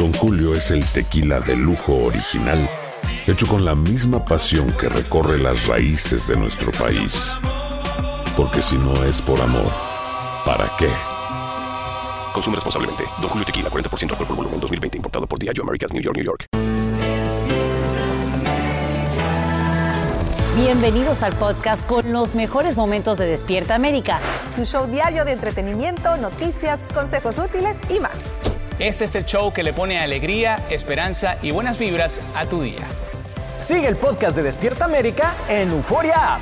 Don Julio es el tequila de lujo original, hecho con la misma pasión que recorre las raíces de nuestro país. Porque si no es por amor, ¿para qué? Consume responsablemente. Don Julio Tequila, 40% alcohol por volumen, 2020. Importado por Diageo Americas, New York, New York. Bienvenidos al podcast con los mejores momentos de Despierta América. Tu show diario de entretenimiento, noticias, consejos útiles y más. Este es el show que le pone alegría, esperanza y buenas vibras a tu día. Sigue el podcast de Despierta América en Euforia App.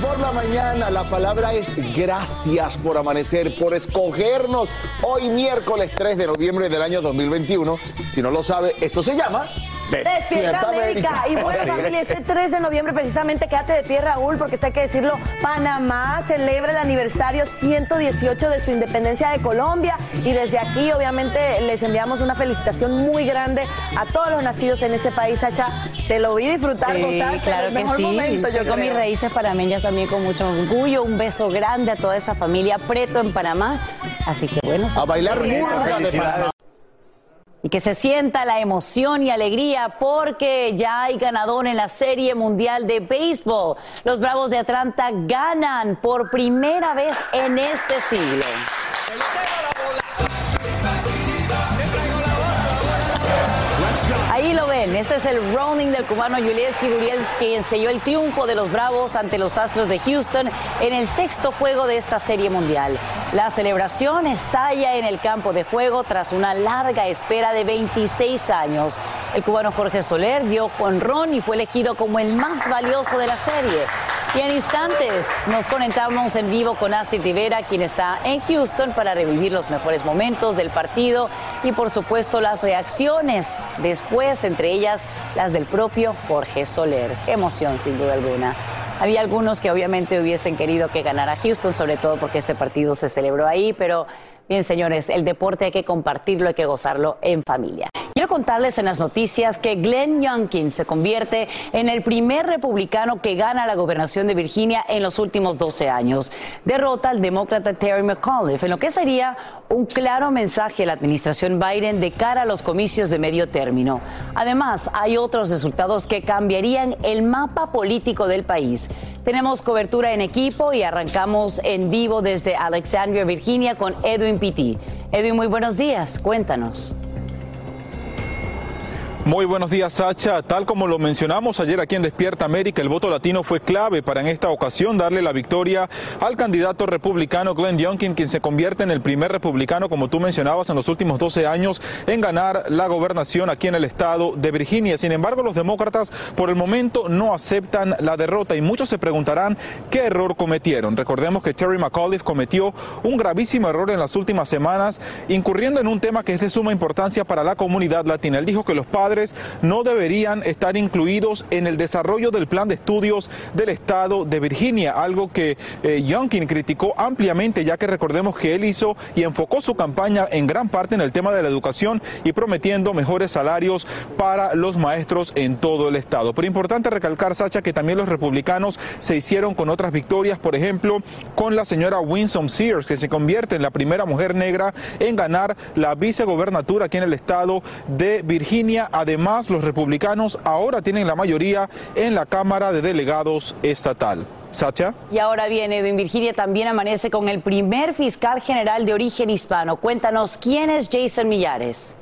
Por la mañana, la palabra es gracias por amanecer, por escogernos hoy miércoles 3 de noviembre del año 2021. Si no lo sabe, esto se llama Despierta América. Y bueno, familia, este 3 de noviembre precisamente, quédate de pie, Raúl, porque está hay que decirlo, Panamá celebra el aniversario 118 de su independencia de Colombia. Y desde aquí, obviamente, les enviamos una felicitación muy grande a todos los nacidos en ese país, Sacha. Te lo vi disfrutar, Sí, gozar, claro el que mejor sí. momento, yo Yo con mis raíces panameñas también con mucho orgullo. Un beso grande a toda esa familia preto en Panamá. Así que bueno. A bailar murga de Panamá. Y que se sienta la emoción y alegría porque ya hay ganador en la Serie Mundial de Béisbol. Los Bravos de Atlanta ganan por primera vez en este siglo. Ahí lo ven, este es el running del cubano Yulieski Gurielski, quien selló el triunfo de los Bravos ante los Astros de Houston en el sexto juego de esta serie mundial. La celebración estalla en el campo de juego tras una larga espera de 26 años. El cubano Jorge Soler dio ron y fue elegido como el más valioso de la serie. Y en instantes nos conectamos en vivo con Astrid Rivera, quien está en Houston para revivir los mejores momentos del partido y por supuesto las reacciones después, entre ellas las del propio Jorge Soler. Qué emoción sin duda alguna. Había algunos que obviamente hubiesen querido que ganara Houston, sobre todo porque este partido se celebró ahí, pero bien señores, el deporte hay que compartirlo, hay que gozarlo en familia. Quiero contarles en las noticias que Glenn Youngkin se convierte en el primer republicano que gana la gobernación de Virginia en los últimos 12 años. Derrota al demócrata Terry McAuliffe en lo que sería un claro mensaje a la administración Biden de cara a los comicios de medio término. Además, hay otros resultados que cambiarían el mapa político del país. Tenemos cobertura en equipo y arrancamos en vivo desde Alexandria, Virginia, con Edwin Edwin, muy buenos días. Cuéntanos. Muy buenos días, Sacha. Tal como lo mencionamos ayer aquí en Despierta América, el voto latino fue clave para en esta ocasión darle la victoria al candidato republicano Glenn Youngkin, quien se convierte en el primer republicano, como tú mencionabas, en los últimos 12 años en ganar la gobernación aquí en el estado de Virginia. Sin embargo, los demócratas por el momento no aceptan la derrota y muchos se preguntarán qué error cometieron. Recordemos que Terry McAuliffe cometió un gravísimo error en las últimas semanas, incurriendo en un tema que es de suma importancia para la comunidad latina. Él dijo que los padres no deberían estar incluidos en el desarrollo del plan de estudios del estado de Virginia, algo que eh, Youngkin criticó ampliamente, ya que recordemos que él hizo y enfocó su campaña en gran parte en el tema de la educación y prometiendo mejores salarios para los maestros en todo el estado. Pero importante recalcar, Sacha, que también los republicanos se hicieron con otras victorias, por ejemplo, con la señora Winsome Sears, que se convierte en la primera mujer negra en ganar la vicegobernatura aquí en el estado de Virginia. Además, los republicanos ahora tienen la mayoría en la Cámara de Delegados estatal. Sacha. Y ahora viene Edwin Virginia, también amanece con el primer fiscal general de origen hispano. Cuéntanos, ¿quién es Jason Millares?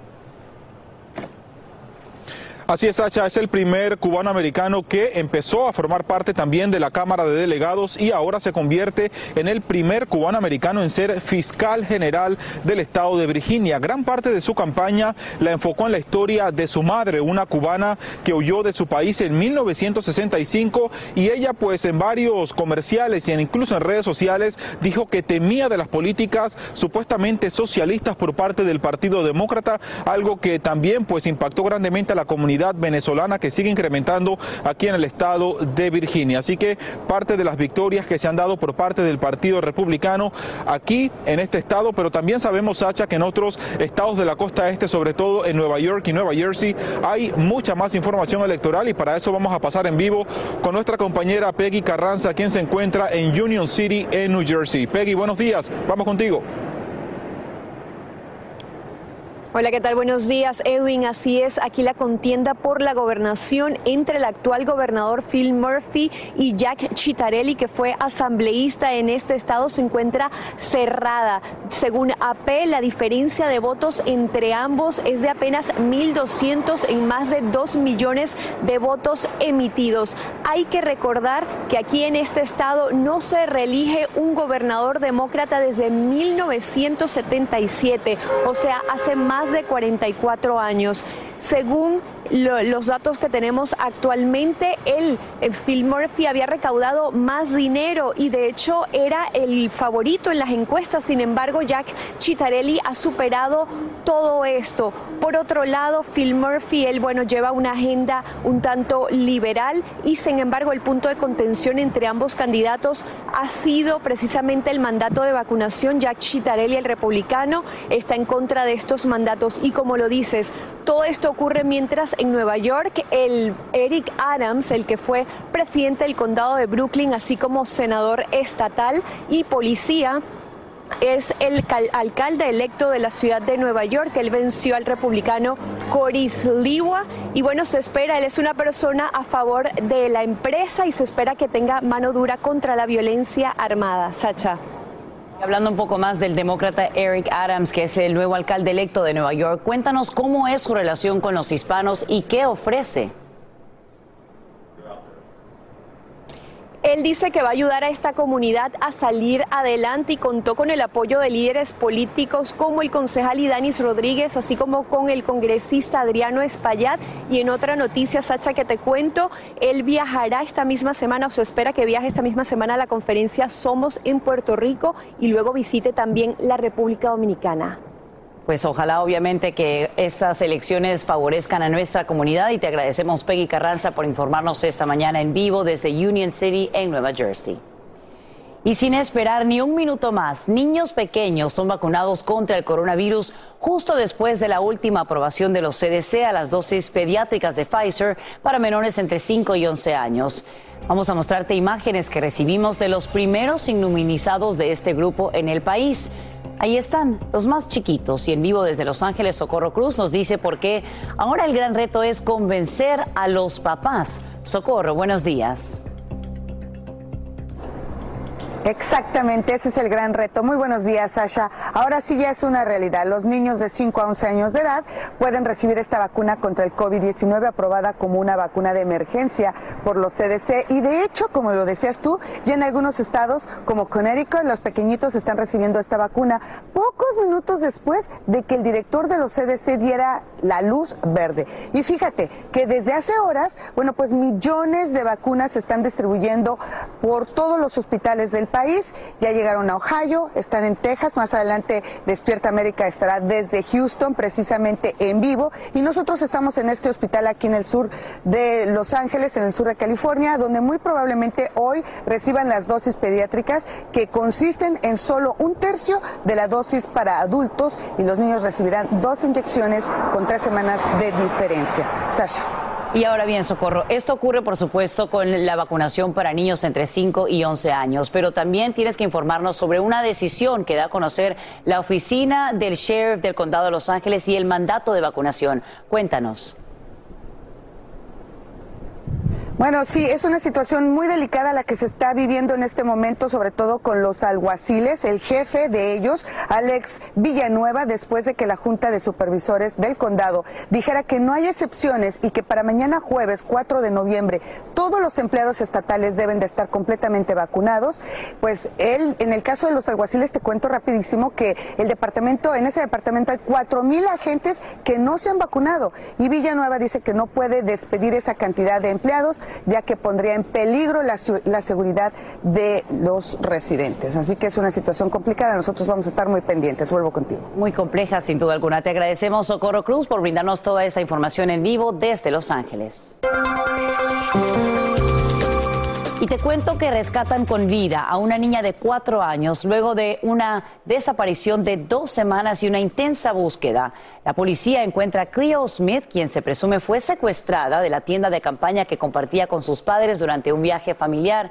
Así es, Sacha, es el primer cubano americano que empezó a formar parte también de la Cámara de Delegados y ahora se convierte en el primer cubano americano en ser fiscal general del estado de Virginia. Gran parte de su campaña la enfocó en la historia de su madre, una cubana que huyó de su país en 1965 y ella pues en varios comerciales y incluso en redes sociales dijo que temía de las políticas supuestamente socialistas por parte del Partido Demócrata, algo que también pues impactó grandemente a la comunidad venezolana que sigue incrementando aquí en el estado de Virginia. Así que parte de las victorias que se han dado por parte del Partido Republicano aquí en este estado, pero también sabemos, Sacha, que en otros estados de la costa este, sobre todo en Nueva York y Nueva Jersey, hay mucha más información electoral y para eso vamos a pasar en vivo con nuestra compañera Peggy Carranza, quien se encuentra en Union City, en New Jersey. Peggy, buenos días, vamos contigo. Hola, ¿qué tal? Buenos días, Edwin. Así es, aquí la contienda por la gobernación entre el actual gobernador Phil Murphy y Jack Chitarelli, que fue asambleísta en este estado, se encuentra cerrada. Según AP, la diferencia de votos entre ambos es de apenas 1.200 en más de 2 millones de votos emitidos. Hay que recordar que aquí en este estado no se reelige un gobernador demócrata desde 1977, o sea, hace más de 44 años. Según los datos que tenemos actualmente, él, Phil Murphy, había recaudado más dinero y de hecho era el favorito en las encuestas. Sin embargo, Jack Chitarelli ha superado todo esto. Por otro lado, Phil Murphy, él, bueno, lleva una agenda un tanto liberal y sin embargo el punto de contención entre ambos candidatos ha sido precisamente el mandato de vacunación. Jack Chitarelli, el republicano, está en contra de estos mandatos y como lo dices, todo esto ocurre mientras en Nueva York el Eric Adams, el que fue presidente del condado de Brooklyn, así como senador estatal y policía, es el alcalde electo de la ciudad de Nueva York. Él venció al republicano Coris Liwa y bueno, se espera, él es una persona a favor de la empresa y se espera que tenga mano dura contra la violencia armada. Sacha. Hablando un poco más del demócrata Eric Adams, que es el nuevo alcalde electo de Nueva York, cuéntanos cómo es su relación con los hispanos y qué ofrece. Él dice que va a ayudar a esta comunidad a salir adelante y contó con el apoyo de líderes políticos como el concejal Idanis Rodríguez, así como con el congresista Adriano Espaillat. Y en otra noticia, Sacha, que te cuento, él viajará esta misma semana, o se espera que viaje esta misma semana a la conferencia Somos en Puerto Rico y luego visite también la República Dominicana. Pues ojalá obviamente que estas elecciones favorezcan a nuestra comunidad y te agradecemos Peggy Carranza por informarnos esta mañana en vivo desde Union City en Nueva Jersey. Y sin esperar ni un minuto más, niños pequeños son vacunados contra el coronavirus justo después de la última aprobación de los CDC a las dosis pediátricas de Pfizer para menores entre 5 y 11 años. Vamos a mostrarte imágenes que recibimos de los primeros inmunizados de este grupo en el país. Ahí están, los más chiquitos. Y en vivo desde Los Ángeles, Socorro Cruz nos dice por qué ahora el gran reto es convencer a los papás. Socorro, buenos días. Exactamente, ese es el gran reto. Muy buenos días, Sasha. Ahora sí ya es una realidad. Los niños de 5 a 11 años de edad pueden recibir esta vacuna contra el COVID-19 aprobada como una vacuna de emergencia por los CDC. Y de hecho, como lo decías tú, ya en algunos estados como Connecticut, los pequeñitos están recibiendo esta vacuna pocos minutos después de que el director de los CDC diera la luz verde. Y fíjate que desde hace horas, bueno, pues millones de vacunas se están distribuyendo por todos los hospitales del país. Ya llegaron a Ohio, están en Texas. Más adelante Despierta América estará desde Houston, precisamente en vivo. Y nosotros estamos en este hospital aquí en el sur de Los Ángeles, en el sur de California, donde muy probablemente hoy reciban las dosis pediátricas que consisten en solo un tercio de la dosis para adultos y los niños recibirán dos inyecciones con tres semanas de diferencia. Sasha. Y ahora bien, Socorro, esto ocurre por supuesto con la vacunación para niños entre 5 y 11 años, pero también tienes que informarnos sobre una decisión que da a conocer la oficina del sheriff del condado de Los Ángeles y el mandato de vacunación. Cuéntanos. Bueno, sí, es una situación muy delicada la que se está viviendo en este momento, sobre todo con los alguaciles. El jefe de ellos, Alex Villanueva, después de que la Junta de Supervisores del Condado dijera que no hay excepciones y que para mañana jueves 4 de noviembre todos los empleados estatales deben de estar completamente vacunados, pues él, en el caso de los alguaciles, te cuento rapidísimo que el departamento, en ese departamento hay cuatro mil agentes que no se han vacunado y Villanueva dice que no puede despedir esa cantidad de empleados ya que pondría en peligro la, la, seguridad de los residentes. Así que es una situación complicada. Nosotros vamos a estar muy pendientes. Vuelvo contigo. Muy compleja, sin duda alguna. Te agradecemos, Socorro Cruz, por brindarnos toda esta información en vivo desde Los Ángeles. Y te cuento que rescatan con vida a una niña de cuatro años luego de una desaparición de dos semanas y una intensa búsqueda. La policía encuentra a Cleo Smith, quien se presume fue secuestrada de la tienda de campaña que compartía con sus padres durante un viaje familiar.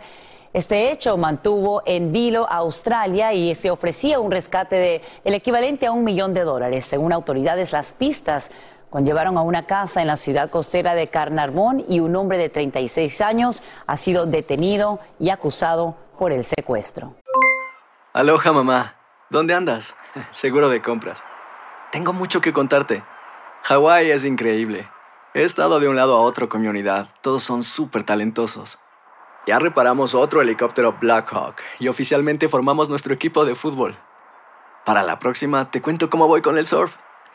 Este hecho mantuvo en vilo a Australia y se ofrecía un rescate de el equivalente a un millón de dólares. Según autoridades, las pistas conllevaron a una casa en la ciudad costera de Carnarvon y un hombre de 36 años ha sido detenido y acusado por el secuestro. Aloha mamá, ¿dónde andas? Seguro de compras. Tengo mucho que contarte. Hawái es increíble. He estado de un lado a otro con mi unidad. Todos son súper talentosos. Ya reparamos otro helicóptero Blackhawk y oficialmente formamos nuestro equipo de fútbol. Para la próxima te cuento cómo voy con el surf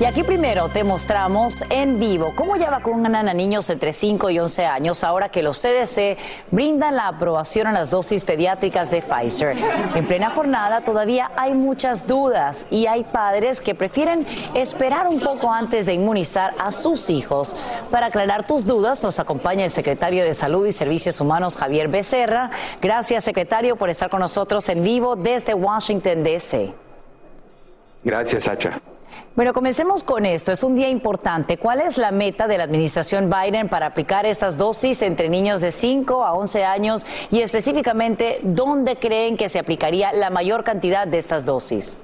Y aquí primero te mostramos en vivo cómo ya vacunan a niños entre 5 y 11 años ahora que los CDC brindan la aprobación a las dosis pediátricas de Pfizer. En plena jornada todavía hay muchas dudas y hay padres que prefieren esperar un poco antes de inmunizar a sus hijos. Para aclarar tus dudas nos acompaña el secretario de Salud y Servicios Humanos Javier Becerra. Gracias secretario por estar con nosotros en vivo desde Washington DC. Gracias, Sacha. Bueno, comencemos con esto. Es un día importante. ¿Cuál es la meta de la administración Biden para aplicar estas dosis entre niños de 5 a 11 años y específicamente dónde creen que se aplicaría la mayor cantidad de estas dosis?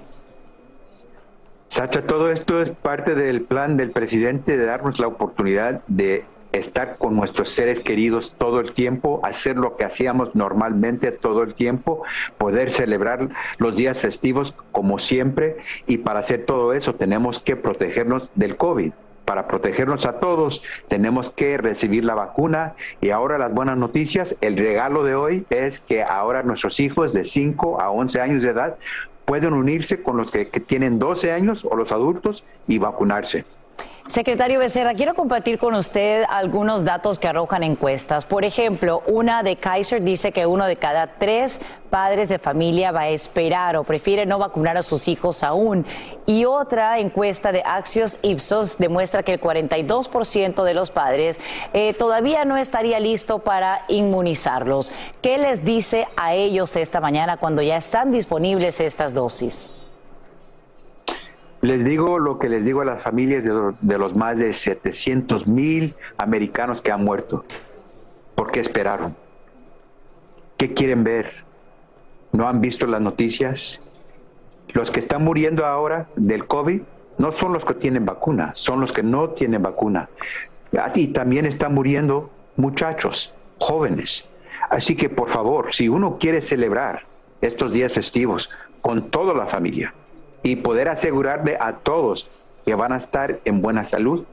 Sacha, todo esto es parte del plan del presidente de darnos la oportunidad de estar con nuestros seres queridos todo el tiempo, hacer lo que hacíamos normalmente todo el tiempo, poder celebrar los días festivos como siempre y para hacer todo eso tenemos que protegernos del COVID. Para protegernos a todos tenemos que recibir la vacuna y ahora las buenas noticias, el regalo de hoy es que ahora nuestros hijos de 5 a 11 años de edad pueden unirse con los que, que tienen 12 años o los adultos y vacunarse. Secretario Becerra, quiero compartir con usted algunos datos que arrojan encuestas. Por ejemplo, una de Kaiser dice que uno de cada tres padres de familia va a esperar o prefiere no vacunar a sus hijos aún. Y otra encuesta de Axios Ipsos demuestra que el 42% de los padres eh, todavía no estaría listo para inmunizarlos. ¿Qué les dice a ellos esta mañana cuando ya están disponibles estas dosis? Les digo lo que les digo a las familias de, los más de 700 mil americanos que han muerto. ¿Por qué esperaron? ¿Qué quieren ver? ¿No han visto las noticias? Los que están muriendo ahora del COVID no son los que tienen vacuna, son los que no tienen vacuna. Y también están muriendo muchachos, jóvenes. Así que por favor, si uno quiere celebrar estos días festivos con toda la familia, y poder asegurarle a todos que van a estar en buena salud,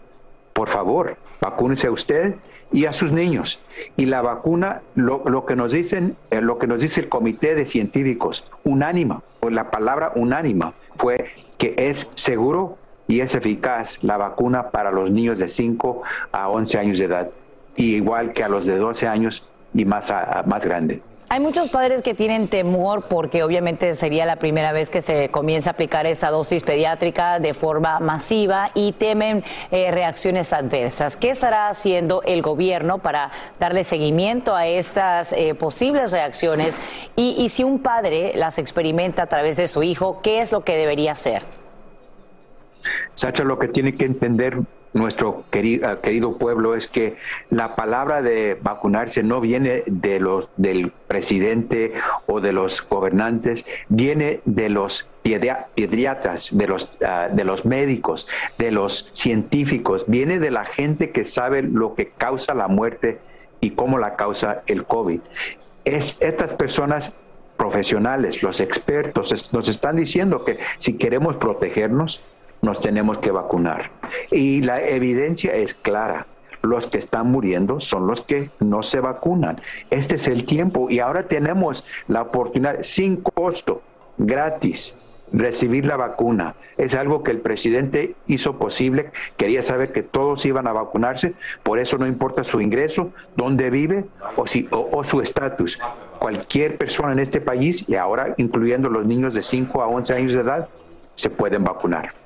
por favor, vacúnese a usted y a sus niños. Y la vacuna, lo, que nos dicen, eh, lo que nos dice el comité de científicos, unánima, o la palabra unánima, fue que es seguro y es eficaz la vacuna para los niños de 5 a 11 años de edad, y igual que a los de 12 años y más, más grande. Hay muchos padres que tienen temor porque obviamente sería la primera vez que se comienza a aplicar esta dosis pediátrica de forma masiva y temen eh, reacciones adversas. ¿Qué estará haciendo el gobierno para darle seguimiento a estas eh, posibles reacciones? Y, si un padre las experimenta a través de su hijo, ¿qué es lo que debería hacer? Sacha, lo que tiene que entender nuestro querido, querido, pueblo es que la palabra de vacunarse no viene de los del presidente o de los gobernantes, viene de los pediatras, de los, ah, de los médicos, de los científicos, viene de la gente que sabe lo que causa la muerte y cómo la causa el COVID. Es, estas personas profesionales, los expertos, nos están diciendo que si queremos protegernos, nos tenemos que vacunar. Y la evidencia es clara. Los que están muriendo son los que no se vacunan. Este es el tiempo y ahora tenemos la oportunidad sin costo, gratis, recibir la vacuna. Es algo que el presidente hizo posible. Quería saber que todos iban a vacunarse. Por eso no importa su ingreso, dónde vive o, si, o, su estatus. Cualquier persona en este país, y ahora incluyendo los niños de 5 a 11 años de edad, se pueden vacunar.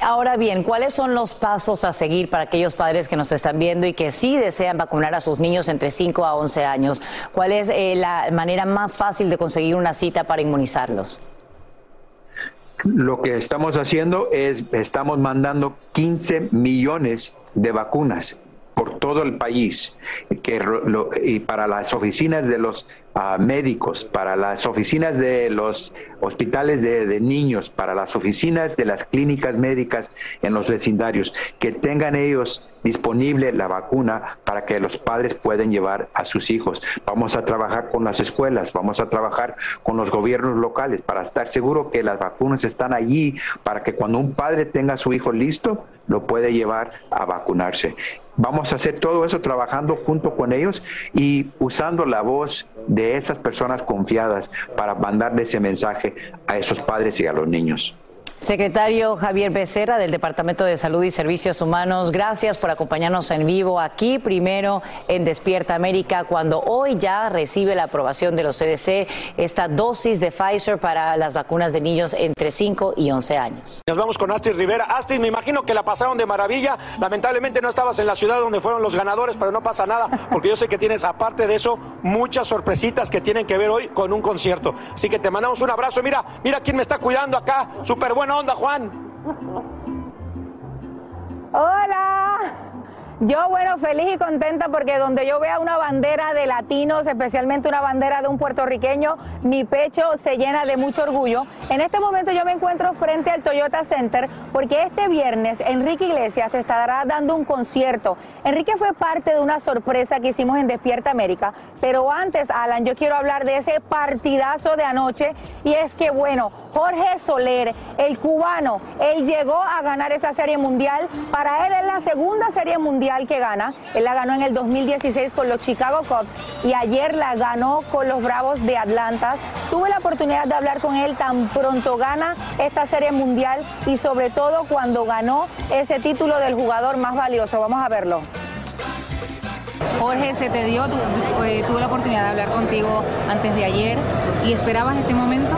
Ahora bien, ¿cuáles son los pasos a seguir para aquellos padres que nos están viendo y que sí desean vacunar a sus niños entre 5 a 11 años? ¿Cuál es eh, la manera más fácil de conseguir una cita para inmunizarlos? Lo que estamos haciendo es, estamos mandando 15 millones de vacunas por todo el país que y para las oficinas de los médicos, para las oficinas de los hospitales de, niños, para las oficinas de las clínicas médicas en los vecindarios, que tengan ellos disponible la vacuna para que los padres puedan llevar a sus hijos. Vamos a trabajar con las escuelas, vamos a trabajar con los gobiernos locales para estar seguro que las vacunas están allí para que cuando un padre tenga a su hijo listo, lo puede llevar a vacunarse. Vamos a hacer todo eso trabajando junto con ellos y usando la voz de esas personas confiadas para mandarle ese mensaje a esos padres y a los niños. Secretario Javier Becerra del Departamento de Salud y Servicios Humanos, gracias por acompañarnos en vivo aquí, primero en Despierta América, cuando hoy ya recibe la aprobación de los CDC esta dosis de Pfizer para las vacunas de niños entre 5 y 11 años. Nos vamos con Astrid Rivera. Astrid, me imagino que la pasaron de maravilla. Lamentablemente no estabas en la ciudad donde fueron los ganadores, pero no pasa nada, porque yo sé que tienes, aparte de eso, muchas sorpresitas que tienen que ver hoy con un concierto. Así que te mandamos un abrazo. Mira, mira quién me está cuidando acá. Súper bueno onda, Juan? Hola. Yo, bueno, feliz y contenta porque donde yo vea una bandera de latinos, especialmente una bandera de un puertorriqueño, mi pecho se llena de mucho orgullo. En este momento yo me encuentro frente al Toyota Center porque este viernes Enrique Iglesias estará dando un concierto. Enrique fue parte de una sorpresa que hicimos en Despierta América, pero antes, Alan, yo quiero hablar de ese partidazo de anoche y es que, bueno, Jorge Soler, el cubano, él llegó a ganar esa serie mundial. Para él es la segunda serie mundial que gana. Él la ganó en el 2016 con los Chicago Cubs y ayer la ganó con los Bravos de Atlanta. Tuve la oportunidad de hablar con él tan pronto gana esta serie mundial y sobre todo cuando ganó ese título del jugador más valioso. Vamos a verlo. Jorge, se te dio, eh, tuve la oportunidad de hablar contigo antes de ayer y esperabas este momento.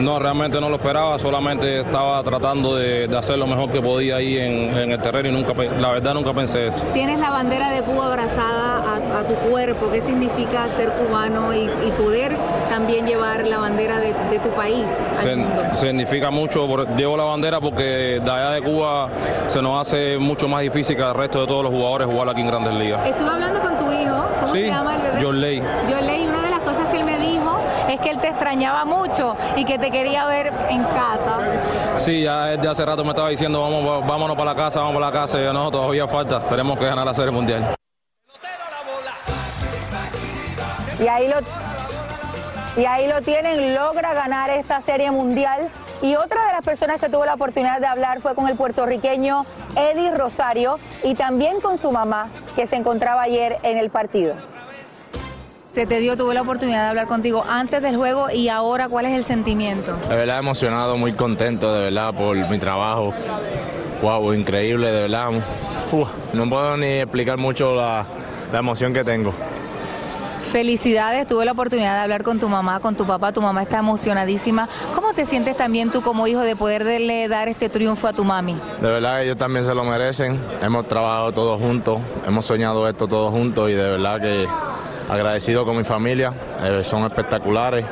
No, realmente no lo esperaba, solamente estaba tratando de, hacer lo mejor que podía ahí en, el terreno y nunca, la verdad nunca pensé esto. Tienes la bandera de Cuba abrazada a, tu cuerpo, ¿qué significa ser cubano y, poder también llevar la bandera de, tu país al mundo? Significa mucho, llevo la bandera porque de allá de Cuba se nos hace mucho más difícil que al resto de todos los jugadores jugar aquí en Grandes Ligas. Estuve hablando con tu hijo, ¿cómo se llama el bebé? John Ley. John Ley, una de las cosas que él me dijo es que él te extrañaba mucho y que te quería ver en casa. Sí, ya desde hace rato me estaba diciendo, vamos, vámonos para la casa, vamos para la casa. Y yo, no, todavía falta, tenemos que ganar la Serie Mundial. Y ahí lo, y ahí lo tienen, logra ganar esta Serie Mundial. Y otra de las personas que tuvo la oportunidad de hablar fue con el puertorriqueño Eddie Rosario y también con su mamá, que se encontraba ayer en el partido se te dio, tuve la oportunidad de hablar contigo antes del juego y ahora, ¿cuál es el sentimiento? De verdad emocionado, muy contento, de verdad, por mi trabajo. Wow, increíble, de verdad. no puedo ni explicar mucho la, la emoción que tengo. Felicidades, tuve la oportunidad de hablar con tu mamá, con tu papá, tu mamá está emocionadísima. ¿Cómo te sientes también tú como hijo de poderle dar este triunfo a tu mami? De verdad ellos también se lo merecen, hemos trabajado todos juntos, hemos soñado esto todos juntos y de verdad que agradecido con mi familia, eh, son espectaculares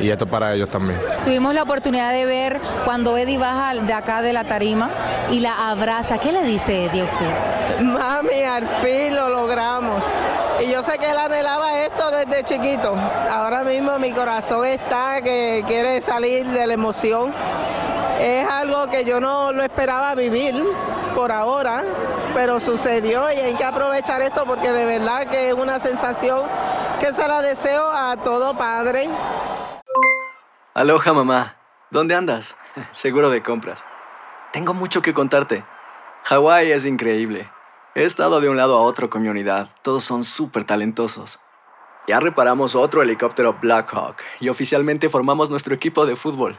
y esto para ellos también. Tuvimos la oportunidad de ver cuando Eddie baja de acá de la tarima y la abraza. ¿Qué le dice Eddie a usted? Mami, al fin lo logramos. Y yo sé que él anhelaba esto desde chiquito. Ahora mismo mi corazón está que quiere salir de la emoción. Es algo que yo no lo esperaba vivir por ahora, pero sucedió y hay que aprovechar esto porque de verdad que es una sensación que se la deseo a todo padre. Aloha mamá, ¿dónde andas? Seguro de compras. Tengo mucho que contarte. Hawái es increíble. He estado de un lado a otro con mi unidad. Todos son súper talentosos. Ya reparamos otro helicóptero Blackhawk y oficialmente formamos nuestro equipo de fútbol.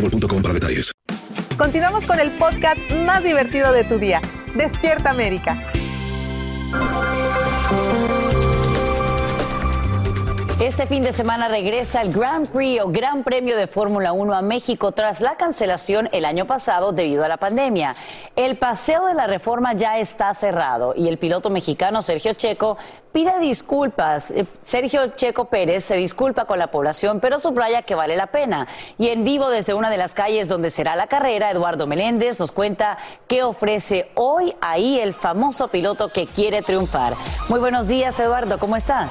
Continuamos con el podcast más divertido de tu día. Despierta América. Este fin de semana regresa el Grand Prix o Gran Premio de Fórmula 1 a México tras la cancelación el año pasado debido a la pandemia. El paseo de la reforma ya está cerrado y el piloto mexicano Sergio Checo pide disculpas. Eh, Sergio Checo Pérez se disculpa con la población, pero subraya que vale la pena. Y en vivo desde una de las calles donde será la carrera, Eduardo Meléndez nos cuenta qué ofrece hoy ahí el famoso piloto que quiere triunfar. Muy buenos días, Eduardo, ¿cómo estás?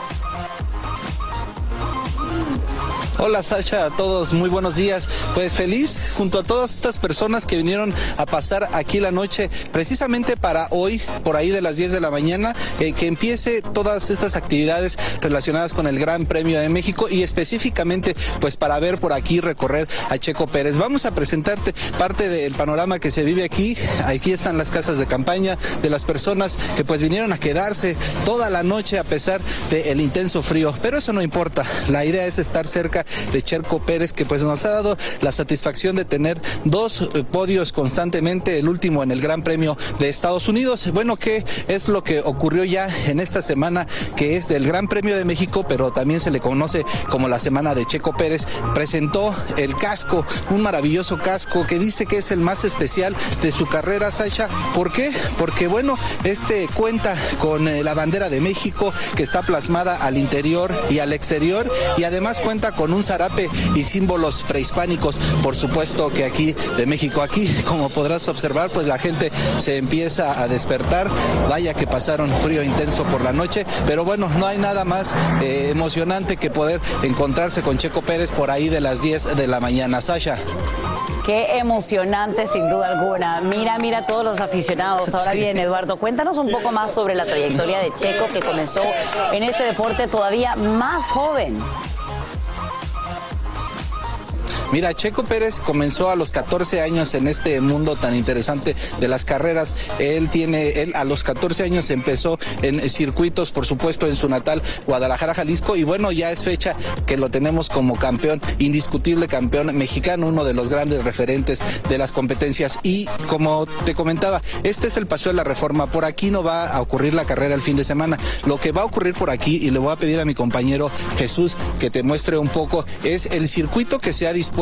Hola Sacha, a todos, muy buenos días. Pues feliz junto a todas estas personas que vinieron a pasar aquí la noche, precisamente para hoy, por ahí de las 10 de la mañana, eh, que empiece todas estas actividades relacionadas con el Gran Premio de México y específicamente pues para ver por aquí recorrer a Checo Pérez. Vamos a presentarte parte del panorama que se vive aquí. Aquí están las casas de campaña de las personas que pues vinieron a quedarse toda la noche a pesar del intenso frío. Pero eso no importa. La idea es estar cerca de Cherco Pérez, que pues nos ha dado la satisfacción de tener dos eh, podios constantemente, el último en el Gran Premio de Estados Unidos. Bueno, ¿qué es lo que ocurrió ya en esta semana, que es del Gran Premio de México, pero también se le conoce como la semana de Checo Pérez? Presentó el casco, un maravilloso casco que dice que es el más especial de su carrera, Sacha. ¿Por qué? Porque bueno, este cuenta con eh, la bandera de México que está plasmada al interior y al exterior y además cuenta con un zarape y símbolos prehispánicos, por supuesto que aquí de México. Aquí, como podrás observar, pues la gente se empieza a despertar. Vaya que pasaron frío intenso por la noche, pero bueno, no hay nada más eh, emocionante que poder encontrarse con Checo Pérez por ahí de las 10 de la mañana. Sasha. Qué emocionante, sin duda alguna. Mira, mira todos los aficionados. Ahora bien, Eduardo, cuéntanos un poco más sobre la trayectoria de Checo que comenzó en este deporte todavía más joven. Mira, Checo Pérez comenzó a los 14 años en este mundo tan interesante de las carreras. Él tiene, él a los 14 años empezó en circuitos, por supuesto, en su natal Guadalajara, Jalisco, y bueno, ya es fecha que lo tenemos como campeón, indiscutible campeón mexicano, uno de los grandes referentes de las competencias. Y como te comentaba, este es el paso de la reforma. Por aquí no va a ocurrir la carrera el fin de semana. Lo que va a ocurrir por aquí, y le voy a pedir a mi compañero Jesús que te muestre un poco, es el circuito que se ha dispuesto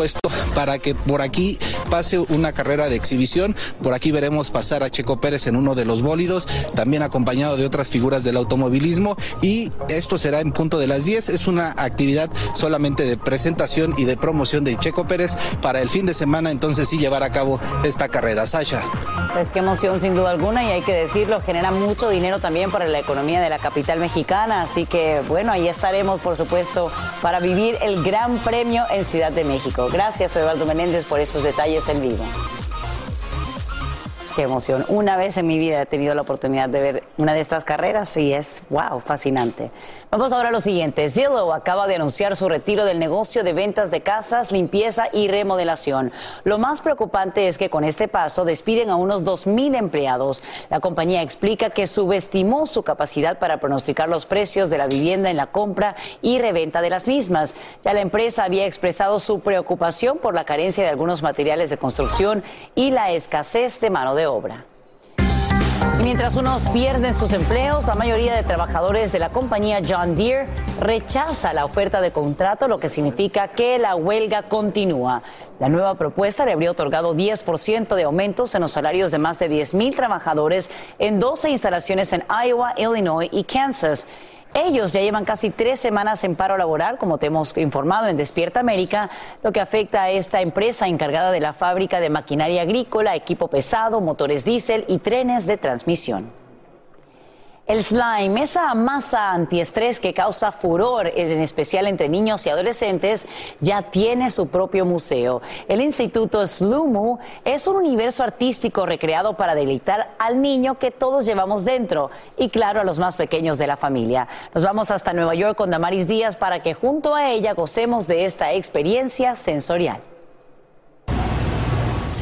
para que por aquí pase una carrera de exhibición. Por aquí veremos pasar a Checo Pérez en uno de los bólidos, también acompañado de otras figuras del automovilismo. Y esto será en punto de las 10. Es una actividad solamente de presentación y de promoción de Checo Pérez para el fin de semana, entonces sí llevar a cabo esta carrera. Sasha. Pues qué emoción sin duda alguna y hay que decirlo, genera mucho dinero también para la economía de la capital mexicana. Así que bueno, ahí estaremos por supuesto para vivir el Gran Premio en Ciudad de México. Gracias Eduardo Menéndez por estos detalles en vivo. Qué emoción. Una vez en mi vida he tenido la oportunidad de ver una de estas carreras y es, wow, fascinante. Vamos ahora a lo siguiente. Zillow acaba de anunciar su retiro del negocio de ventas de casas, limpieza y remodelación. Lo más preocupante es que con este paso despiden a unos 2.000 empleados. La compañía explica que subestimó su capacidad para pronosticar los precios de la vivienda en la compra y reventa de las mismas. Ya la empresa había expresado su preocupación por la carencia de algunos materiales de construcción y la escasez de mano de obra. Y mientras unos pierden sus empleos, la mayoría de trabajadores de la compañía John Deere rechaza la oferta de contrato, lo que significa que la huelga continúa. La nueva propuesta le habría otorgado 10% de aumentos en los salarios de más de 10 mil trabajadores en 12 instalaciones en Iowa, Illinois y Kansas. Ellos ya llevan casi tres semanas en paro laboral, como te hemos informado en Despierta América, lo que afecta a esta empresa encargada de la fábrica de maquinaria agrícola, equipo pesado, motores diésel y trenes de transmisión. El slime, esa masa antiestrés que causa furor, en especial entre niños y adolescentes, ya tiene su propio museo. El Instituto Slumu es un universo artístico recreado para deleitar al niño que todos llevamos dentro y, claro, a los más pequeños de la familia. Nos vamos hasta Nueva York con Damaris Díaz para que junto a ella gocemos de esta experiencia sensorial.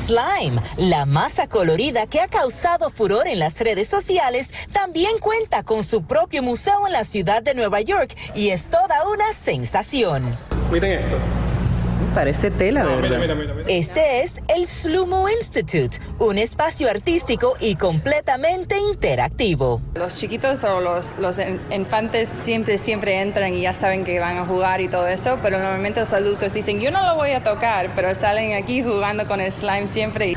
Slime, la masa colorida que ha causado furor en las redes sociales, también cuenta con su propio museo en la ciudad de Nueva York y es toda una sensación. Miren esto. Parece tela, de No, verdad. mira, mira, mira. Este es el Slumo Institute, un espacio artístico y completamente interactivo. Los chiquitos o los, los infantes siempre, siempre entran y ya saben que van a jugar y todo eso, pero normalmente los adultos dicen, yo no lo voy a tocar, pero salen aquí jugando con el slime siempre.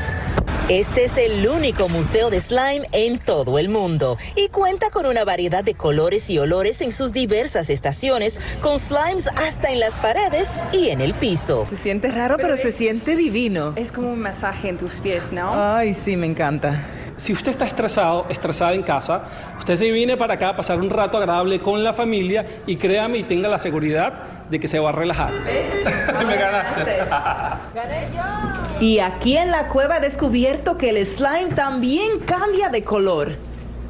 Este es el único museo de slime en todo el mundo y cuenta con una variedad de colores y olores en sus diversas estaciones, con slimes hasta en las paredes y en el piso. Se siente raro, pero, se siente divino. Es como un masaje en tus pies, ¿no? Ay, sí, me encanta. si usted está estresado, estresada en casa, usted se viene para acá a pasar un rato agradable con la familia y créame y tenga la seguridad de que se va a relajar. Me ganaste. Y aquí en la cueva he descubierto que el slime también cambia de color.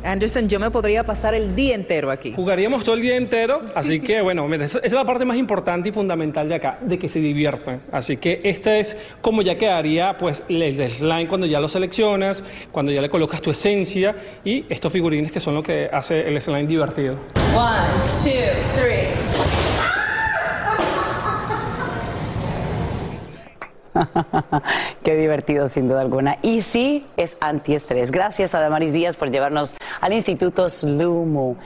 Anderson, yo me podría pasar el día entero aquí. Jugaríamos todo el día entero, así que bueno, mira, esa es la parte más importante y fundamental de acá, de que se diviertan. Así que esta es como ya quedaría pues el slime cuando ya lo seleccionas, cuando ya le colocas tu esencia y estos figurines que son lo que hace el slime divertido. One, two, three. Qué divertido, sin duda alguna. Y sí, es antiestrés. Gracias a Damaris Díaz por llevarnos al Instituto Slumu.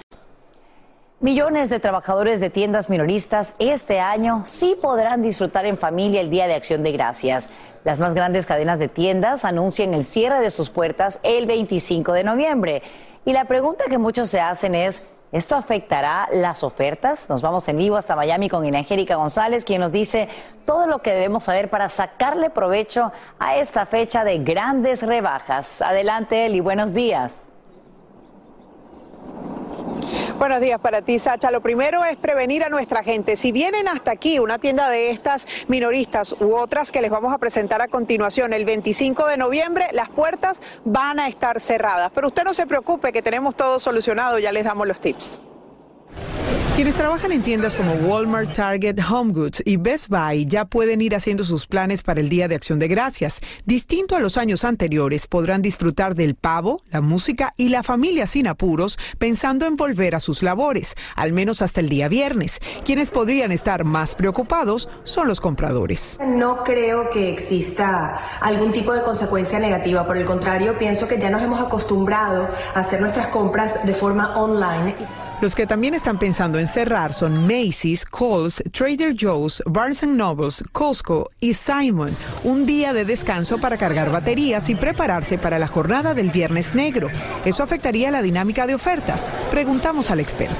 Millones de trabajadores de tiendas minoristas este año sí podrán disfrutar en familia el Día de Acción de Gracias. Las más grandes cadenas de tiendas anuncian el cierre de sus puertas el 25 de noviembre. Y la pregunta que muchos se hacen es, ¿Esto afectará las ofertas? Nos vamos en vivo hasta Miami con Angélica González, quien nos dice todo lo que debemos saber para sacarle provecho a esta fecha de grandes rebajas. Adelante, Eli, buenos días. Buenos días para ti, Sacha. Lo primero es prevenir a nuestra gente. Si vienen hasta aquí, una tienda de estas minoristas u otras que les vamos a presentar a continuación, el 25 de noviembre, las puertas van a estar cerradas. Pero usted no se preocupe que tenemos todo solucionado, ya les damos los tips. Quienes trabajan en tiendas como Walmart, Target, Home Goods y Best Buy ya pueden ir haciendo sus planes para el Día de Acción de Gracias. Distinto a los años anteriores, podrán disfrutar del pavo, la música y la familia sin apuros, pensando en volver a sus labores, al menos hasta el día viernes. Quienes podrían estar más preocupados son los compradores. No creo que exista algún tipo de consecuencia negativa. Por el contrario, pienso que ya nos hemos acostumbrado a hacer nuestras compras de forma online. Los que también están pensando en cerrar son Macy's, Kohl's, Trader Joe's, Barnes Nobles, Costco y Simon. Un día de descanso para cargar baterías y prepararse para la jornada del Viernes Negro. ¿Eso afectaría la dinámica de ofertas? Preguntamos a la experta.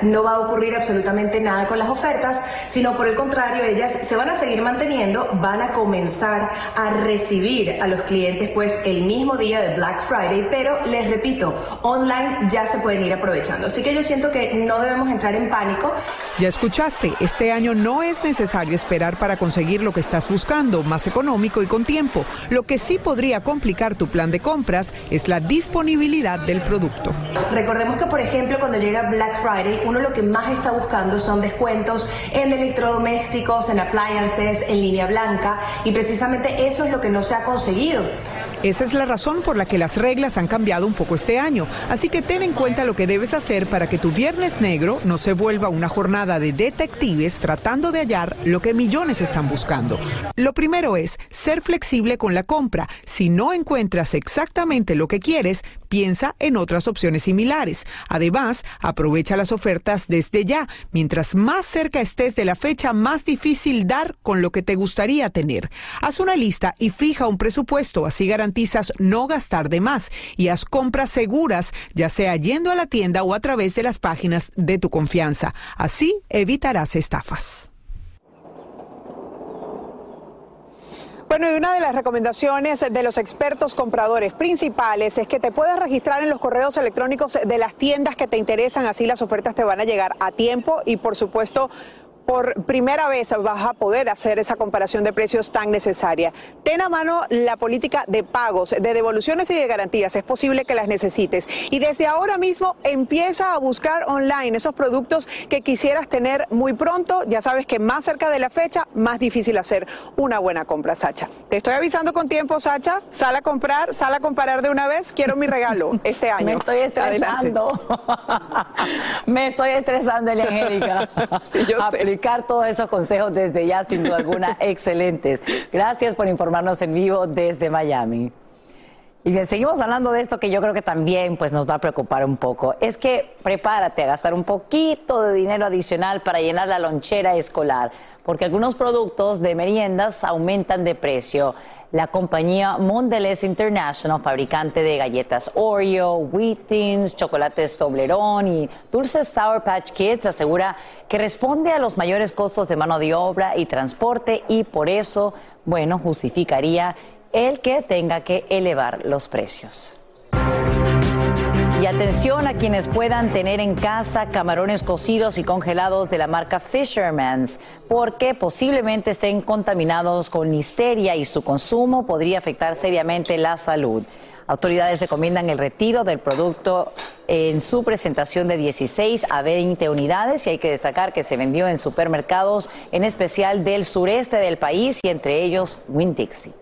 No va a ocurrir absolutamente nada con las ofertas, sino por el contrario, ellas se van a seguir manteniendo, van a comenzar a recibir a los clientes pues el mismo día de Black Friday, pero les repito, online ya se pueden ir aprovechando. Así que yo siento que no debemos entrar en pánico. Ya escuchaste, este año no es necesario esperar para conseguir lo que estás buscando, más económico y con tiempo. Lo que sí podría complicar tu plan de compras es la disponibilidad del producto. Recordemos que, por ejemplo, cuando llega Black Friday, uno lo que más está buscando son descuentos en electrodomésticos, en appliances, en línea blanca, y precisamente eso es lo que no se ha conseguido. Esa es la razón por la que las reglas han cambiado un poco este año, así que ten en cuenta lo que debes hacer para que tu viernes negro no se vuelva una jornada de detectives tratando de hallar lo que millones están buscando. Lo primero es ser flexible con la compra. Si no encuentras exactamente lo que quieres, piensa en otras opciones similares. Además, aprovecha las ofertas desde ya. Mientras más cerca estés de la fecha, más difícil dar con lo que te gustaría tener. Haz una lista y fija un presupuesto, así garantizas no gastar de más y haz compras seguras, ya sea yendo a la tienda o a través de las páginas de tu confianza. Así evitarás estafas. Bueno, y una de las recomendaciones de los expertos compradores principales es que te puedas registrar en los correos electrónicos de las tiendas que te interesan, así las ofertas te van a llegar a tiempo y por supuesto por primera vez vas a poder hacer esa comparación de precios tan necesaria. Ten a mano la política de pagos, de devoluciones y de garantías. Es posible que las necesites. Y desde ahora mismo empieza a buscar online esos productos que quisieras tener muy pronto. Ya sabes que más cerca de la fecha, más difícil hacer una buena compra, Sacha. Te estoy avisando con tiempo, Sacha. Sal a comprar, sal a comparar de una vez. Quiero mi regalo este año. Me estoy estresando. Me estoy estresando, Angélica. yo sé todos esos consejos desde ya, sin duda alguna, excelentes. Gracias por informarnos en vivo desde Miami. Y bien, seguimos hablando de esto que yo creo que también pues, nos va a preocupar un poco. Es que prepárate a gastar un poquito de dinero adicional para llenar la lonchera escolar, porque algunos productos de meriendas aumentan de precio. La compañía Mondelez International, fabricante de galletas Oreo, Wheatings, chocolates Toblerone y dulces Sour Patch Kids, asegura que responde a los mayores costos de mano de obra y transporte y por eso, bueno, justificaría el que tenga que elevar los precios. Y atención a quienes puedan tener en casa camarones cocidos y congelados de la marca Fisherman's, porque posiblemente estén contaminados con listeria y su consumo podría afectar seriamente la salud. Autoridades recomiendan el retiro del producto en su presentación de 16 a 20 unidades y hay que destacar que se vendió en supermercados, en especial del sureste del país y entre ellos Winn-Dixie.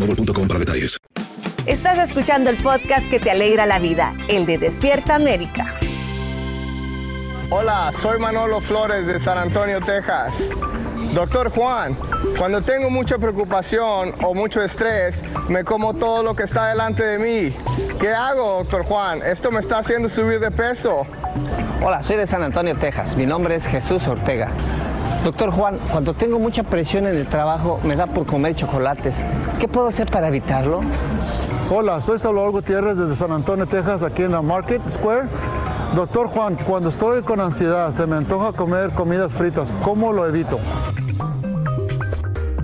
boostmobile.com para detalles. Estás escuchando el podcast que te alegra la vida, el de Despierta América. Hola, soy Manolo Flores de San Antonio, Texas. Doctor Juan, cuando tengo mucha preocupación o mucho estrés, me como todo lo que está delante de mí. ¿Qué hago, doctor Juan? Esto me está haciendo subir de peso. Hola, soy de San Antonio, Texas. Mi nombre es Jesús Ortega. Doctor Juan, cuando tengo mucha presión en el trabajo, me da por comer chocolates. ¿Qué puedo hacer para evitarlo? Hola, soy Salvador Gutiérrez desde San Antonio, Texas, aquí en la Market Square. Doctor Juan, cuando estoy con ansiedad, se me antoja comer comidas fritas. ¿Cómo lo evito?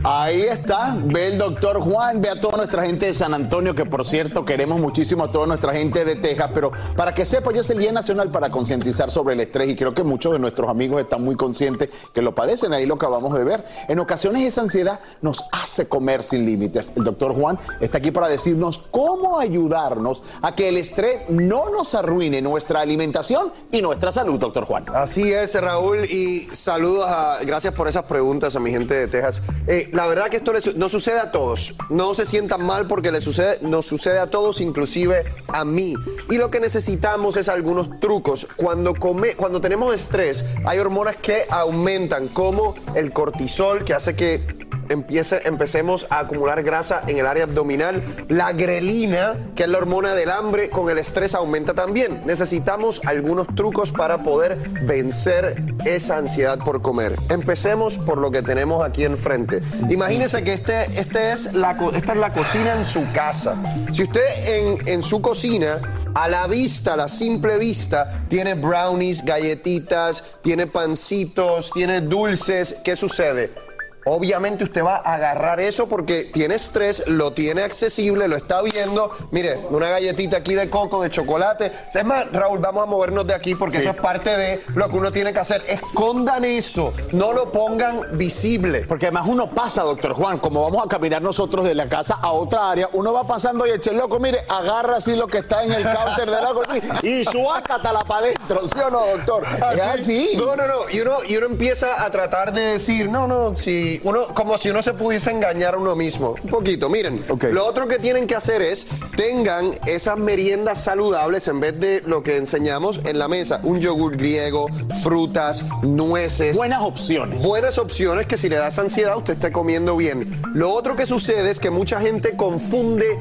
Ahí está, ve el doctor Juan, ve a toda nuestra gente de San Antonio, que por cierto queremos muchísimo a toda nuestra gente de Texas, pero para que sepa, hoy es el Día Nacional para concientizar sobre el estrés y creo que muchos de nuestros amigos están muy conscientes que lo padecen, ahí lo acabamos de ver. En ocasiones esa ansiedad nos hace comer sin límites. El doctor Juan está aquí para decirnos cómo ayudarnos a que el estrés no nos arruine nuestra alimentación y nuestra salud, doctor Juan. Así es, Raúl, y saludos a, gracias por esas preguntas a mi gente de Texas. Eh, la verdad que esto le nos sucede a todos. No se sientan mal porque le sucede, nos sucede a todos, inclusive a mí. Y lo que necesitamos es algunos trucos. Cuando, come, cuando tenemos estrés, hay hormonas que aumentan, como el cortisol, que hace que empiece, empecemos a acumular grasa en el área abdominal. La grelina, que es la hormona del hambre, con el estrés aumenta también. Necesitamos algunos trucos para poder vencer esa ansiedad por comer. Empecemos por lo que tenemos aquí enfrente. Imagínense que este, este es la, esta es la cocina en su casa. Si usted en, en su cocina a la vista, a la simple vista, tiene brownies, galletitas, tiene pancitos, tiene dulces. ¿Qué sucede? Obviamente usted va a agarrar eso porque tiene estrés, lo tiene accesible, lo está viendo. Mire, una galletita aquí de coco, de chocolate. Es más, Raúl, vamos a movernos de aquí porque Sí. eso es parte de lo que uno tiene que hacer. Escondan eso, no lo pongan visible. Porque además uno pasa, doctor Juan, como vamos a caminar nosotros de la casa a otra área, uno va pasando y el loco, mire, agarra así lo que está en el counter de la cocina y suácatala para adentro, ¿sí o no, doctor? Es así. No, no, no. Y uno, y uno empieza a tratar de decir, no, no, si Sí, uno, como si uno se pudiese engañar a uno mismo. Un poquito, miren. Lo otro que tienen que hacer es tengan esas meriendas saludables en vez de lo que enseñamos en la mesa. Un yogur griego, frutas, nueces. Buenas opciones. Buenas opciones que si le das ansiedad usted esté comiendo bien. Lo otro que sucede es que mucha gente confunde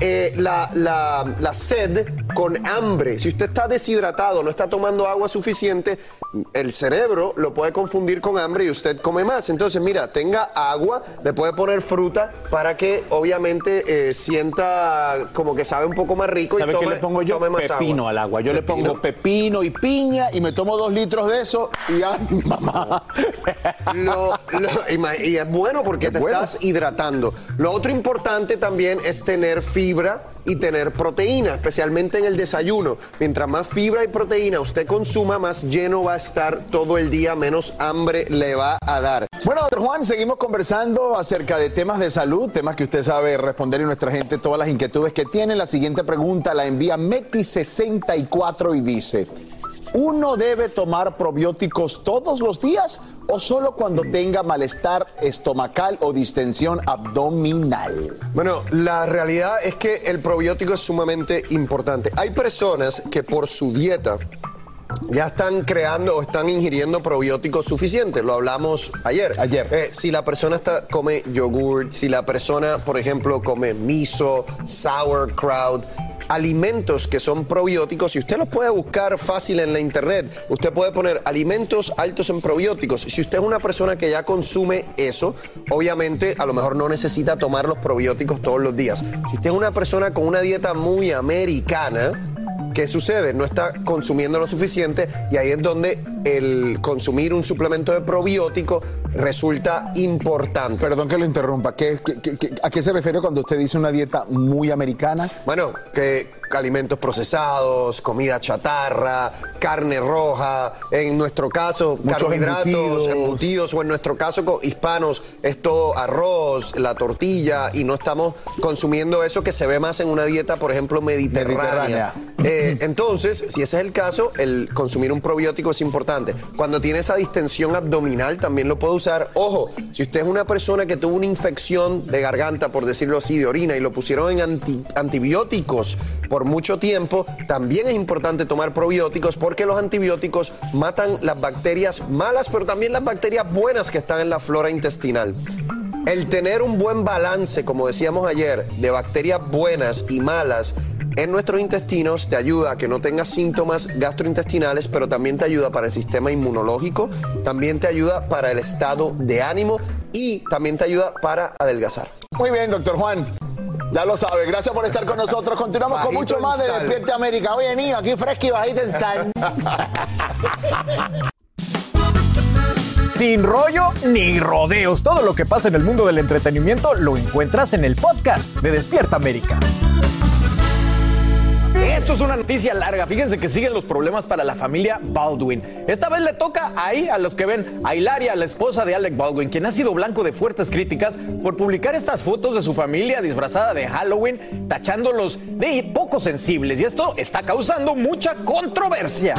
eh, la, la- la sed con hambre. Si usted está deshidratado, no está tomando agua suficiente, el cerebro lo puede confundir con hambre y usted come más. Entonces, mira, tenga agua, le puede poner fruta para que obviamente eh, sienta como que sabe un poco más rico ¿Sabe y qué tome, le pongo yo? tome más Pepino agua. al agua. Yo le pongo pepino y piña y me tomo dos litros de eso y ay, mamá. Y es bueno porque te estás hidratando. Lo otro importante también es tener fibra y tener proteína, especialmente en el desayuno. Mientras más fibra y proteína usted consuma, más lleno va a estar todo el día, menos hambre le va a dar. Bueno, doctor Juan, seguimos conversando acerca de temas de salud, temas que usted sabe responder y nuestra gente todas las inquietudes que tiene. La siguiente pregunta la envía Meti64 y dice, ¿uno debe tomar probióticos todos los días o solo cuando tenga malestar estomacal o distensión abdominal? Bueno, la realidad es que el probiótico es sumamente importante. Hay personas que por su dieta ya están creando o están ingiriendo probióticos suficientes. Lo hablamos ayer. Ayer. si la persona está, come yogurt, si la persona, por ejemplo, come miso, sauerkraut, alimentos que son probióticos, y usted los puede buscar fácil en la internet. Usted puede poner alimentos altos en probióticos. Si usted es una persona que ya consume eso, obviamente a lo mejor no necesita tomar los probióticos todos los días. Si usted es una persona con una dieta muy americana, ¿Qué sucede? No está consumiendo lo suficiente y ahí es donde el consumir un suplemento de probiótico resulta importante. Perdón que lo interrumpa. ¿Qué, qué- qué- qué- a qué se refiere cuando usted dice una dieta muy americana? Bueno, que alimentos procesados, comida chatarra, carne roja, en nuestro caso Muchos carbohidratos, embutidos. embutidos, o en nuestro caso hispanos es todo arroz, la tortilla y no estamos consumiendo eso que se ve más en una dieta, por ejemplo, mediterránea. Mediterránea. Eh, entonces, si ese es el caso, el consumir un probiótico es importante. Cuando tiene esa distensión abdominal, también lo puede usar. Ojo, si usted es una persona que tuvo una infección de garganta, por decirlo así, de orina, y lo pusieron en anti- antibióticos por mucho tiempo, también es importante tomar probióticos porque los antibióticos matan las bacterias malas, pero también las bacterias buenas que están en la flora intestinal. El tener un buen balance, como decíamos ayer, de bacterias buenas y malas en nuestros intestinos te ayuda a que no tengas síntomas gastrointestinales, pero también te ayuda para el sistema inmunológico, también te ayuda para el estado de ánimo y también te ayuda para adelgazar. Muy bien, doctor Juan. Ya lo sabe. Gracias por estar con nosotros. Continuamos con mucho más de sal. Despierta América. Oye, niño, aquí fresco y bajito en sal. Sin rollo ni rodeos, todo lo que pasa en el mundo del entretenimiento lo encuentras en el podcast de Despierta América. Esto es una noticia larga. Fíjense que siguen los problemas para la familia Baldwin. Esta vez le toca ahí a los que ven a Hilaria, la esposa de Alec Baldwin, quien ha sido blanco de fuertes críticas por publicar estas fotos de su familia disfrazada de Halloween, tachándolos de poco sensibles. Y esto está causando mucha controversia.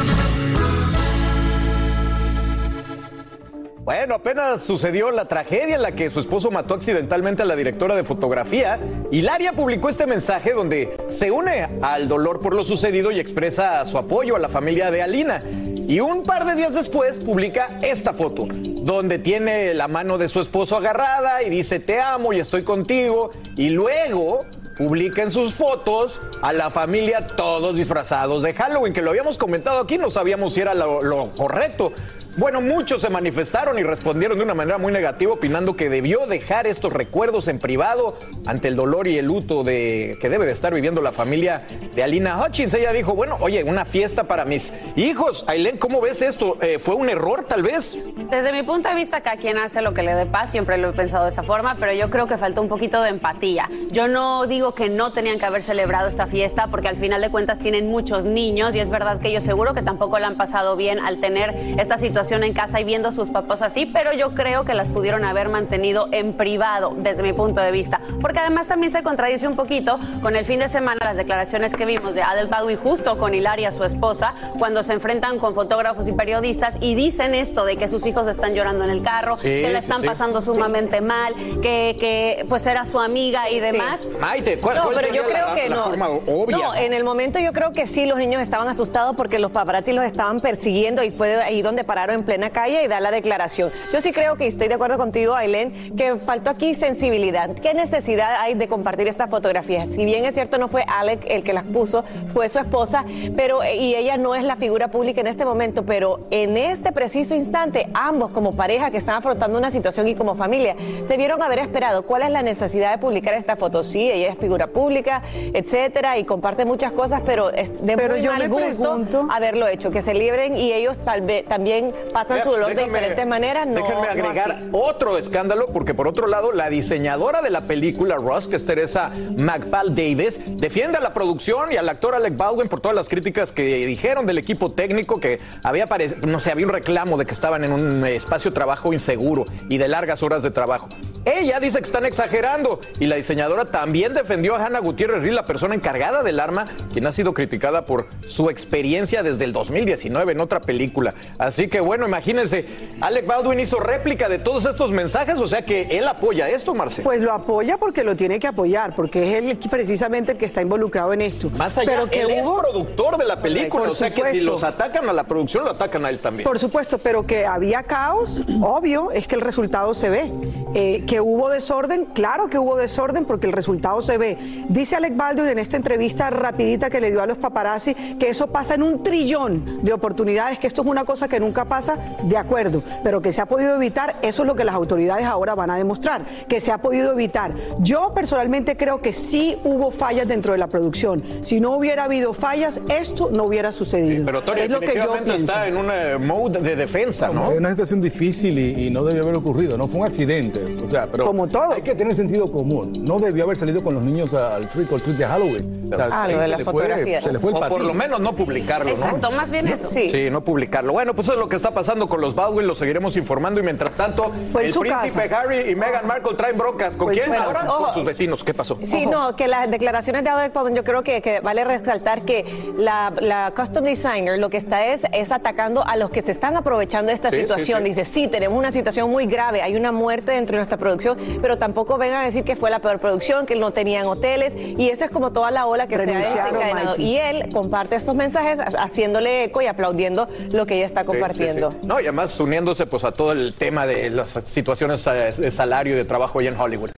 Bueno, apenas sucedió la tragedia en la que su esposo mató accidentalmente a la directora de fotografía. Hilaria publicó este mensaje donde se une al dolor por lo sucedido y expresa su apoyo a la familia de Alina. Y un par de días después publica esta foto, donde tiene la mano de su esposo agarrada y dice te amo y estoy contigo. Y luego publica en sus fotos a la familia todos disfrazados de Halloween, que lo habíamos comentado aquí, no sabíamos si era lo, lo correcto. Bueno, muchos se manifestaron y respondieron de una manera muy negativa, opinando que debió dejar estos recuerdos en privado ante el dolor y el luto de, que debe de estar viviendo la familia de Alina Hutchins. Ella dijo, bueno, oye, una fiesta para mis hijos. Ailén, ¿cómo ves esto? Eh, ¿Fue un error tal vez? Desde mi punto de vista, cada quien hace lo que le dé paz, siempre lo he pensado de esa forma, pero yo creo que falta un poquito de empatía. Yo no digo que no tenían que haber celebrado esta fiesta, porque al final de cuentas tienen muchos niños y es verdad que ellos seguro que tampoco la han pasado bien al tener esta situación situación en casa y viendo a sus papás así, pero yo creo que las pudieron haber mantenido en privado desde mi punto de vista, porque además también se contradice un poquito con el fin de semana las declaraciones que vimos de Adel Baldwin justo con Hilaria, su esposa, cuando se enfrentan con fotógrafos y periodistas y dicen esto de que sus hijos están llorando en el carro, Sí, que la sí, están sí. pasando sumamente mal, que, que pues era su amiga y demás. Maite, ¿cuál, No, cuál pero sería yo creo la, que la no. forma obvia? No, en el momento yo creo que sí, los niños estaban asustados porque los paparazzi los estaban persiguiendo y fue ahí donde pararon en plena calle y da la declaración. Yo sí creo que estoy de acuerdo contigo, Ailén, que faltó aquí sensibilidad. ¿Qué necesidad hay de compartir estas fotografías? Si bien es cierto, no fue Alec el que las puso, fue su esposa, pero y ella no es la figura pública en este momento, pero en este preciso instante, ambos como pareja que están afrontando una situación y como familia, debieron haber esperado cuál es la necesidad de publicar esta foto. Sí, ella es figura pública, etcétera, y comparte muchas cosas, pero es de Pero muy yo mal gusto pregunto- haberlo hecho, que se libren y ellos tal vez también pasan su dolor de diferentes maneras. No, Déjenme agregar otro escándalo, porque por otro lado, la diseñadora de la película Ross, que es Teresa McBall Davis, defiende a la producción y al actor Alec Baldwin por todas las críticas que dijeron del equipo técnico, que había, no sé, había un reclamo de que estaban en un espacio de trabajo inseguro y de largas horas de trabajo. Ella dice que están exagerando y la diseñadora también defendió a Hannah Gutiérrez Rí, la persona encargada del arma, quien ha sido criticada por su experiencia desde el 2019 en otra película. Así que bueno, imagínense, Alec Baldwin hizo réplica de todos estos mensajes, o sea que él apoya esto, Marcelo. Pues lo apoya porque lo tiene que apoyar, porque es él precisamente el que está involucrado en esto. Más allá, pero que él es hubo, productor de la película, Por o sea que si los atacan a la producción, lo atacan a él también. Por supuesto, pero que había caos, obvio, es que el resultado se ve. Eh, que hubo desorden, claro que hubo desorden porque el resultado se ve. Dice Alec Baldwin en esta entrevista rapidita que le dio a los paparazzi que eso pasa en un trillón de oportunidades, que esto es una cosa que nunca pasa, de acuerdo, pero que se ha podido evitar, eso es lo que las autoridades ahora van a demostrar, que se ha podido evitar. Yo personalmente creo que sí hubo fallas dentro de la producción. Si no hubiera habido fallas, esto no hubiera sucedido. Pero Tony, es lo que yo pienso. está en un eh, mode de defensa, ¿no? Es una situación difícil y, y no debió haber ocurrido, no fue un accidente. O sea, pero Como todo. Hay que tener sentido común. No debió haber salido con los niños al trick or treat de Halloween. O sea, Ah, lo de se la le fue- fotografía. se le fue el o por lo menos no publicarlo, ¿no? Exacto, más bien eso. Sí. no publicarlo. Bueno, pues eso es lo que está pasando con los Baldwin, lo seguiremos informando y mientras tanto, el su príncipe casa. Harry y Meghan Markle traen broncas. ¿Con quién ahora? Con sus vecinos. ¿Qué pasó? Sí, no, que las declaraciones de Alec Baldwin, yo creo que, que vale resaltar que la, la custom designer lo que está es, es atacando a los que se están aprovechando de esta Sí, situación. sí. Dice, sí, tenemos una situación muy grave, hay una muerte dentro de nuestra producción, pero tampoco vengan a decir que fue la peor producción, que no tenían hoteles, y eso es como toda la ola que se ha desencadenado. Y él comparte estos mensajes haciéndole eco y aplaudiendo lo que ella está compartiendo. Sí. No, y además uniéndose pues a todo el tema de las situaciones eh, de salario y de trabajo allá en Hollywood.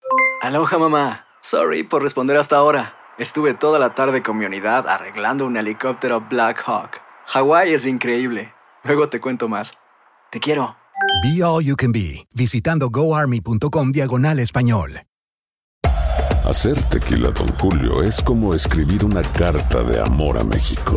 Aloha mamá. Sorry por responder hasta ahora. Estuve toda la tarde con mi unidad arreglando un helicóptero Black Hawk. Hawái es increíble. Luego te cuento más. Te quiero. Be All You Can Be, visitando goarmy.com diagonal español. Hacer tequila, Don Julio, es como escribir una carta de amor a México.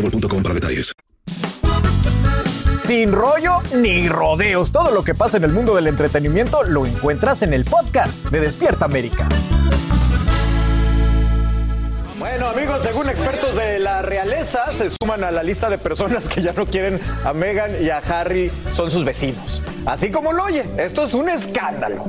boostmobile.com para detalles. Sin rollo ni rodeos. Todo lo que pasa en el mundo del entretenimiento lo encuentras en el podcast de Despierta América. Bueno, amigos, según expertos de la realeza, se suman a la lista de personas que ya no quieren a Meghan y a Harry, son sus vecinos. Así como lo oye, esto es un escándalo.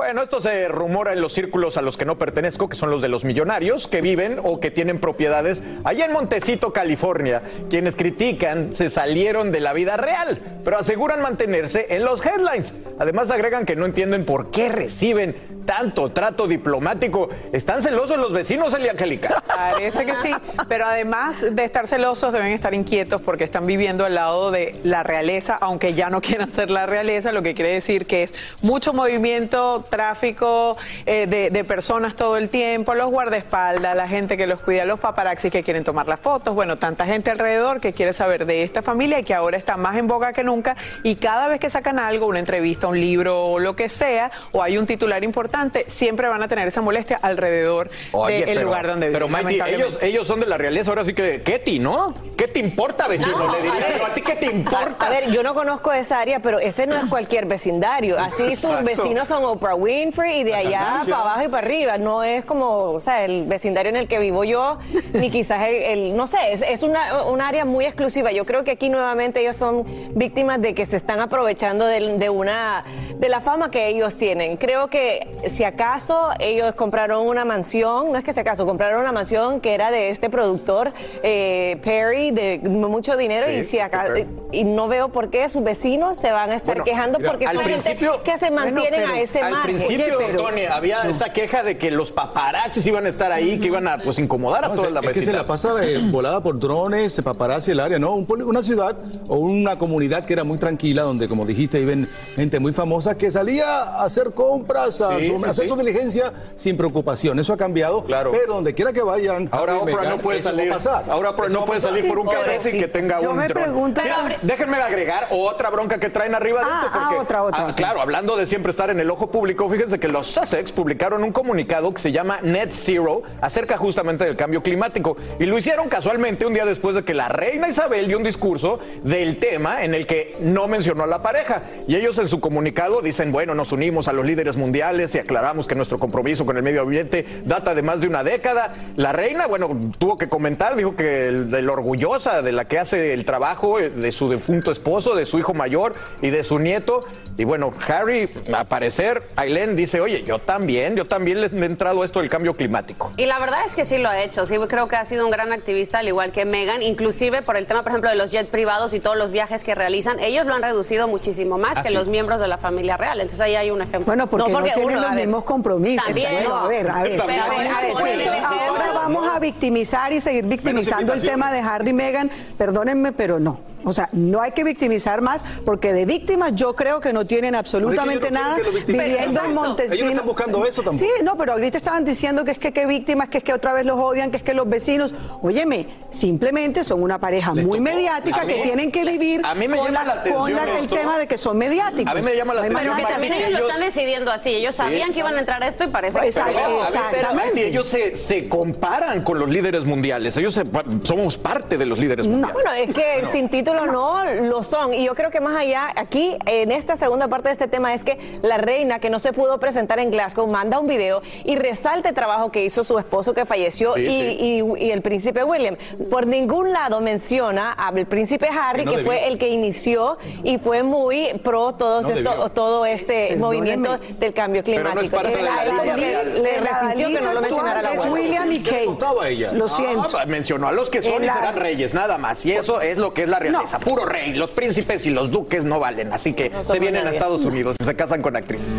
Bueno, esto se rumora en los círculos a los que no pertenezco, que son los de los millonarios que viven o que tienen propiedades allá en Montecito, California. Quienes critican se salieron de la vida real, pero aseguran mantenerse en los headlines. Además agregan que no entienden por qué reciben tanto trato diplomático. ¿Están celosos los vecinos, Elia Angélica? Parece que sí, pero además de estar celosos deben estar inquietos porque están viviendo al lado de la realeza, aunque ya no quieran ser la realeza, lo que quiere decir que es mucho movimiento, tráfico eh, de, de personas todo el tiempo, los guardaespaldas, la gente que los cuida, los paparazzis que quieren tomar las fotos, bueno, tanta gente alrededor que quiere saber de esta familia y que ahora está más en boga que nunca y cada vez que sacan algo, una entrevista, un libro o lo que sea, o hay un titular importante, siempre van a tener esa molestia alrededor del lugar donde viven. Pero Mighty, ellos, ellos son de la realeza, ahora sí que, ¿qué no? ¿Qué te importa, vecino? No, Le diría a ver. ¿a ti qué te importa? A ver, yo no conozco esa área, pero ese no es cualquier vecindario. Así sus vecinos son Oprah Winfrey y de allá para abajo y para arriba. No es como, o sea, el vecindario en el que vivo yo, ni quizás el, el- no sé, es, es una, un área muy exclusiva. Yo creo que aquí nuevamente ellos son víctimas de que se están aprovechando de, de una, de la fama que ellos tienen. Creo que si acaso ellos compraron una mansión, no es que si acaso, compraron una mansión que era de este productor eh, Perry de mucho dinero Sí, y si Perry. y no veo por qué sus vecinos se van a estar Bueno, quejando mira, porque al son gente que se mantienen Bueno, a ese margen. Principio, Oye, pero- Tony, había esta queja de que los paparazzis iban a estar ahí, que iban a pues incomodar a No, toda la es que se vecindad. la pasa eh, volada por drones, se paparazzi el área, ¿no? Un una ciudad o una comunidad que era muy tranquila, donde, como dijiste, viven gente muy famosa que salía a hacer compras, a, Sí, su- sí, a hacer sí. su diligencia sin preocupación. Eso ha cambiado. Claro. Pero donde quiera que vayan. Ahora Oprah Meghan, no puede salir. pasar. Ahora Oprah no puede pasar. salir por un café sin que tenga Yo un me dron. pregunto- Mira, déjenme agregar otra bronca que traen arriba de Ah, esto. ah, otra, otra, otra. claro, hablando de siempre estar en el ojo público, fíjense que los Sussex publicaron un comunicado que se llama Net Zero acerca justamente del cambio climático. Y lo hicieron casualmente un día después de que la reina Isabel dio un discurso del tema en el que no mencionó a la pareja. Y ellos en su comunicado dicen, bueno, nos unimos a los líderes mundiales y aclaramos que nuestro compromiso con el medio ambiente data de más de una década. La reina, bueno, tuvo que comentar, dijo que el- de lo orgullosa de la que hace el trabajo eh, de su defunto esposo, de su hijo mayor y de su nieto. Y bueno, Harry, a parecer, Aileen dice, oye, yo también, yo también le he entrado a esto del cambio climático. Y la verdad es que sí lo ha hecho, sí creo que ha sido un gran activista, al igual que Megan, inclusive por el tema, por ejemplo, de los jets privados y todos los viajes que realizan, ellos lo han reducido muchísimo más Ah, que sí. los miembros de la familia real. Entonces ahí hay un ejemplo. Bueno, porque no, tienen uno, los a ver, mismos compromisos. También, bueno, a ver, a ver. Pero a ver, este ahora vamos a victimizar y seguir victimizando el tema de Harry y Meghan. Perdónenme, pero no. O sea, no hay que victimizar más porque de víctimas yo creo que no tienen absolutamente Pero es que yo no nada viviendo en. Montesino. Ellos no están buscando eso tampoco. Sí, no, pero ahorita estaban diciendo que es que qué víctimas, que es que otra vez los odian, que es que los vecinos. Óyeme, simplemente son una pareja muy mediática A que mí- tienen que vivir a mí me con, llama la atención con la- el esto. tema de que son mediáticos. A mí me llama la No atención, Porque que también ellos lo están decidiendo así. Ellos Sí. sabían que iban a entrar a esto y parece Exacto, que... Pero, pero, Exactamente. Betty, ellos se, se comparan con los líderes mundiales. Ellos se- somos parte de los líderes mundiales. Bueno, es que sin título no lo son. Y yo creo que más allá, aquí, en esta segunda parte de este tema, es que la reina que no se pudo presentar en Glasgow manda un video y resalta el trabajo que hizo su esposo que falleció Sí, y, sí. y- y el príncipe William. Por ningún lado menciona al príncipe Harry, Que no que debió. fue el que inició y fue muy pro todos No esto- todo este Perdóneme. movimiento del cambio Pero climático. no es la a él como línea que real. le La resintió que no lo mencionara la abuela. William y Kate. Lo siento. Ah, mencionó a los que son y la- serán reyes, nada más. Y eso es lo que es la realeza. Puro rey. Los príncipes y los duques no valen. Así que se vienen a. Estados Unidos y se casan con actrices.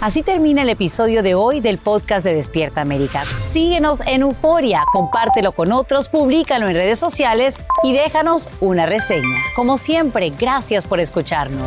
Así termina el episodio de hoy del podcast de Despierta América. Síguenos en Euforia, compártelo con otros, públicalo en redes sociales y déjanos una reseña. Como siempre, gracias por escucharnos.